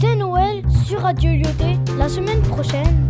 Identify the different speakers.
Speaker 1: C'est Noël sur Radio Lyoté. La semaine prochaine,